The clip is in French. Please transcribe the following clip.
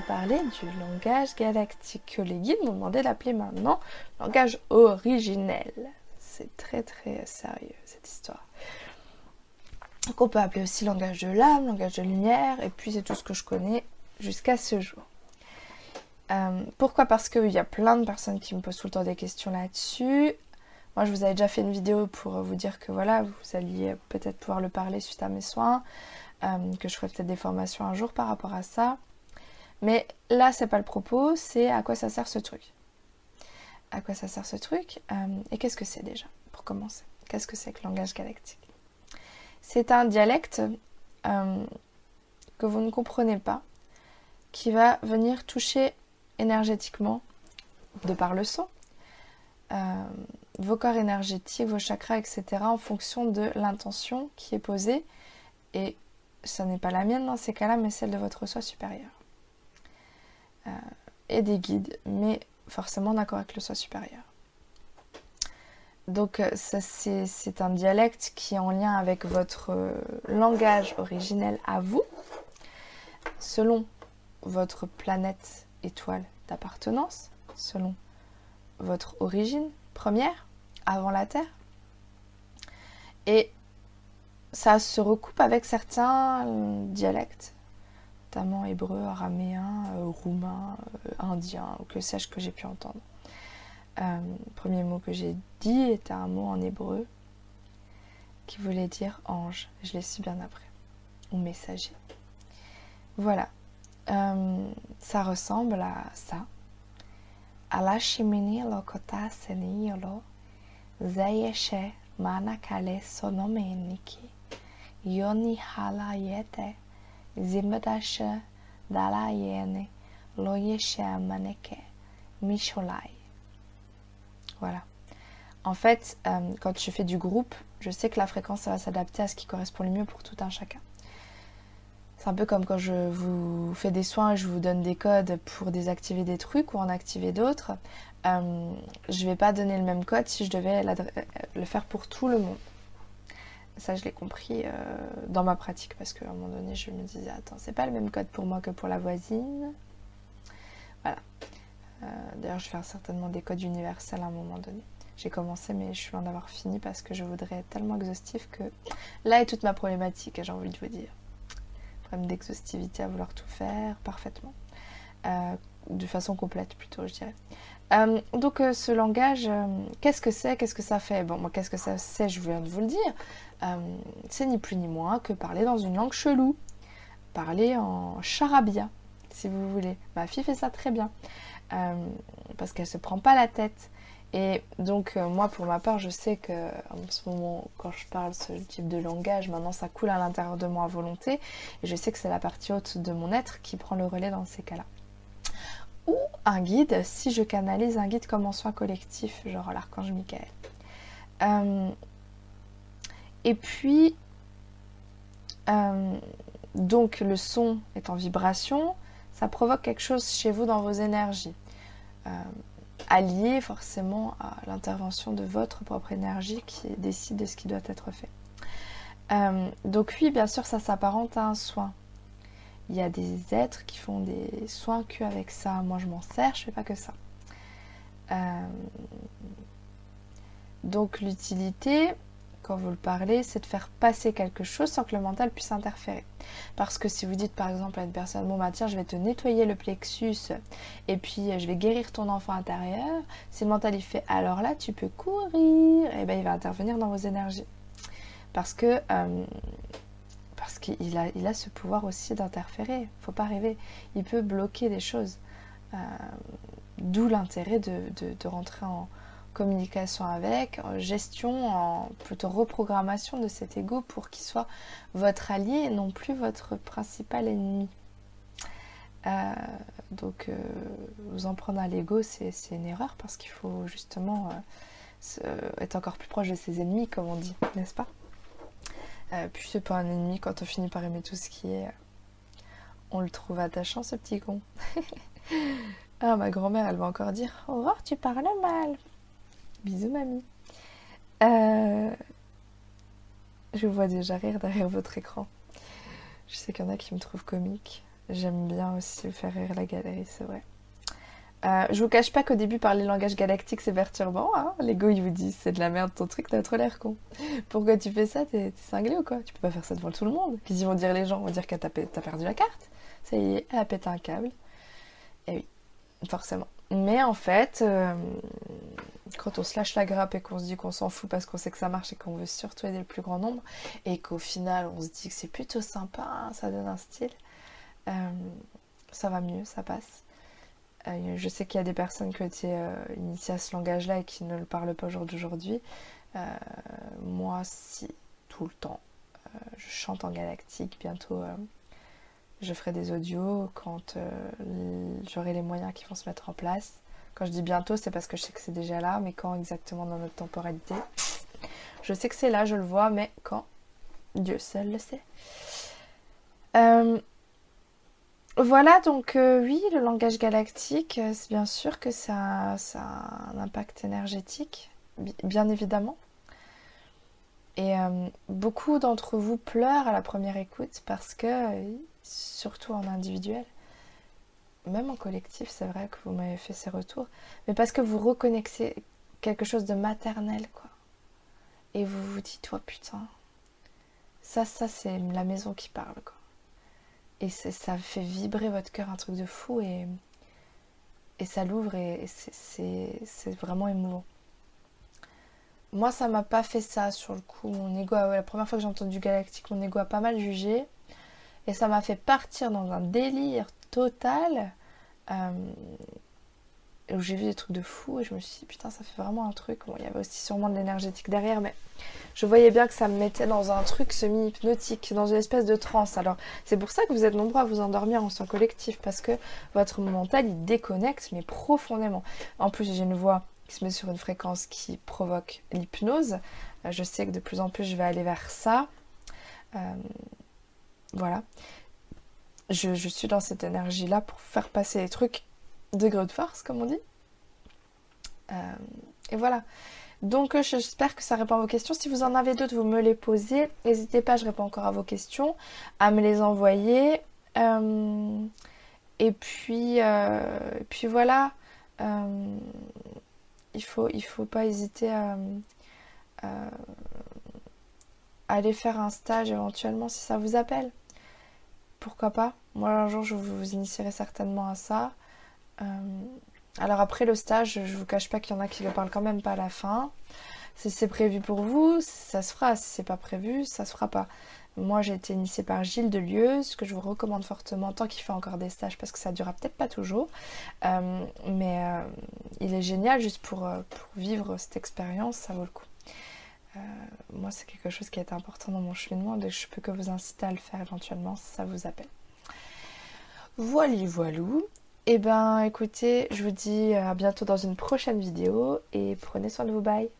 parler du langage galactique que les guides m'ont demandé d'appeler maintenant langage originel. C'est très très sérieux cette histoire. Qu'on peut appeler aussi langage de l'âme, langage de lumière, et puis c'est tout ce que je connais jusqu'à ce jour. Euh, pourquoi? Parce qu'il y a plein de personnes qui me posent tout le temps des questions là-dessus. Moi, je vous avais déjà fait une vidéo pour vous dire que voilà, vous alliez peut-être pouvoir le parler suite à mes soins, euh, que je ferai peut-être des formations un jour par rapport à ça. Mais là, c'est pas le propos, c'est à quoi ça sert ce truc. À quoi ça sert ce truc euh, Et qu'est-ce que c'est déjà, pour commencer? Qu'est-ce que c'est que le langage galactique? C'est un dialecte que vous ne comprenez pas, qui va venir toucher énergétiquement, de par le son, euh, vos corps énergétiques, vos chakras, etc., en fonction de l'intention qui est posée. Et ce n'est pas la mienne dans ces cas-là, mais celle de votre soi supérieur. Euh, et des guides, mais forcément d'accord avec le soi supérieur. Donc euh, c'est un dialecte qui est en lien avec votre langage originel à vous, selon votre planète étoile d'appartenance, selon votre origine première, avant la Terre. Et ça se recoupe avec certains dialectes, notamment hébreu, araméen, euh, roumain, euh, indien, ou que sais-je que j'ai pu entendre. Euh, le premier mot que j'ai dit était un mot en hébreu qui voulait dire ange. Je l'ai su bien après. Ou messager. Voilà. Euh, ça ressemble à ça. Alashimini lokota seniyolo zeyeshe manakale sonomeniki yoni halayete dalayene maneke misholai. Voilà. En fait, euh, quand je fais du groupe, je sais que la fréquence va s'adapter à ce qui correspond le mieux pour tout un chacun. C'est un peu comme quand je vous fais des soins, je vous donne des codes pour désactiver des trucs ou en activer d'autres. Euh, je ne vais pas donner le même code si je devais le faire pour tout le monde. Ça, je l'ai compris euh, dans ma pratique parce qu'à un moment donné, je me disais Attends, c'est pas le même code pour moi que pour la voisine. Voilà. Euh, d'ailleurs, je vais faire certainement des codes universels à un moment donné. J'ai commencé, mais je suis loin d'avoir fini parce que je voudrais être tellement exhaustif que là est toute ma problématique, j'ai envie de vous dire d'exhaustivité à vouloir tout faire parfaitement. Euh, de façon complète plutôt, je dirais. Euh, donc euh, ce langage, qu'est-ce que c'est? Qu'est-ce que ça fait? Bon, moi, qu'est-ce que ça c'est? Je viens de vous le dire. c'est ni plus ni moins que parler dans une langue chelou. Parler en charabia, si vous voulez. Ma fille fait ça très bien. parce qu'elle se prend pas la tête. Et donc moi pour ma part je sais que en ce moment quand je parle ce type de langage maintenant ça coule à l'intérieur de moi à volonté et je sais que c'est la partie haute de mon être qui prend le relais dans ces cas-là. Guide si je canalise un guide comme en soin collectif genre l'archange Michael. Euh, et puis euh, donc le son est en vibration, ça provoque quelque chose chez vous dans vos énergies allié forcément à l'intervention de votre propre énergie qui décide de ce qui doit être fait. Euh, donc oui, bien sûr, ça s'apparente à un soin. Il y a des êtres qui font des soins que avec ça. Moi, je m'en sers, je fais pas que ça. Euh, donc l'utilité, quand vous le parlez, c'est de faire passer quelque chose sans que le mental puisse interférer. Parce que si vous dites par exemple à une personne, bon bah tiens, je vais te nettoyer le plexus et puis euh, je vais guérir ton enfant intérieur, si le mental il fait alors là tu peux courir, et eh ben il va intervenir dans vos énergies. Parce que euh, il a ce pouvoir aussi d'interférer. Faut pas rêver. Il peut bloquer des choses. Euh, d'où l'intérêt de, rentrer en, communication avec, en gestion, en plutôt reprogrammation de cet ego pour qu'il soit votre allié et non plus votre principal ennemi. Euh, donc euh, vous en prendre à l'ego, c'est une erreur parce qu'il faut justement être encore plus proche de ses ennemis, comme on dit, n'est-ce pas? Puis c'est pas un ennemi quand on finit par aimer tout ce qui est. on le trouve attachant, ce petit con. ah, ma grand-mère, elle va encore dire Au revoir, tu parles mal. Bisous mamie. Euh, je vois déjà rire derrière votre écran. Je sais qu'il y en a qui me trouvent comique. J'aime bien aussi faire rire la galerie, c'est vrai. Euh, je vous cache pas qu'au début, parler langage galactique, c'est perturbant. Hein L'ego, il vous dit c'est de la merde ton truc, t'as trop l'air con. Pourquoi tu fais ça? T'es cinglé ou quoi? Tu peux pas faire ça devant tout le monde. Qu'est-ce qu'ils vont dire les gens vont dire que t'as perdu la carte. Ça y est, elle a pété un câble. Et oui, forcément. Mais en fait, euh, quand on se lâche la grappe et qu'on se dit qu'on s'en fout parce qu'on sait que ça marche et qu'on veut surtout aider le plus grand nombre, et qu'au final on se dit que c'est plutôt sympa, hein, ça donne un style, euh, ça va mieux, ça passe. Euh, je sais qu'il y a des personnes qui ont été initiées à ce langage-là et qui ne le parlent pas au jour d'aujourd'hui. moi, si, tout le temps. je chante en galactique, bientôt je ferai des audios quand euh, j'aurai les moyens qui vont se mettre en place. Quand je dis bientôt, c'est parce que je sais que c'est déjà là, mais quand exactement dans notre temporalité Je sais que c'est là, je le vois, mais quand Dieu seul le sait. Euh, voilà, donc euh, oui, le langage galactique, c'est bien sûr que ça, a un impact énergétique, bien évidemment. Et beaucoup d'entre vous pleurent à la première écoute parce que surtout en individuel. Même en collectif, c'est vrai que vous m'avez fait ces retours, mais parce que vous reconnectez quelque chose de maternel, quoi. Et vous vous dites, toi putain, ça, ça, c'est la maison qui parle, quoi. Et ça fait vibrer votre cœur un truc de fou et, ça l'ouvre et c'est vraiment émouvant. Moi, ça m'a pas fait ça sur le coup. Mon ego, la première fois que j'ai entendu Galactique, mon ego a pas mal jugé. Et ça m'a fait partir dans un délire total. Euh, j'ai vu des trucs de fou et je me suis dit putain ça fait vraiment un truc. Bon il y avait aussi sûrement de l'énergétique derrière mais je voyais bien que ça me mettait dans un truc semi-hypnotique, dans une espèce de transe. Alors c'est pour ça que vous êtes nombreux à vous endormir en collectif parce que votre mental il déconnecte mais profondément. En plus j'ai une voix qui se met sur une fréquence qui provoque l'hypnose. Euh, je sais que de plus en plus je vais aller vers ça. Euh, voilà. Je, suis dans cette énergie-là pour faire passer les trucs degré de force, comme on dit. Euh, et voilà. Donc euh, j'espère que ça répond à vos questions. Si vous en avez d'autres, vous me les posez. N'hésitez pas, je réponds encore à vos questions, à me les envoyer. Euh, et puis, puis voilà. il faut, il faut pas hésiter à, aller faire un stage éventuellement si ça vous appelle. Pourquoi pas? Moi un jour je vous initierai certainement à ça. Euh, alors après le stage, je vous cache pas qu'il y en a qui le parlent quand même pas à la fin. Si c'est prévu pour vous, ça se fera. Si c'est pas prévu, ça se fera pas. Moi j'ai été initiée par Gilles de ce que je vous recommande fortement tant qu'il fait encore des stages parce que ça durera peut-être pas toujours. Euh, mais euh, il est génial juste pour, vivre cette expérience, ça vaut le coup. Moi, c'est quelque chose qui été important dans mon cheminement, et je peux que vous inciter à le faire éventuellement si ça vous appelle. Voilà, voilou. Eh ben, écoutez, je vous dis à bientôt dans une prochaine vidéo et prenez soin de vous. Bye.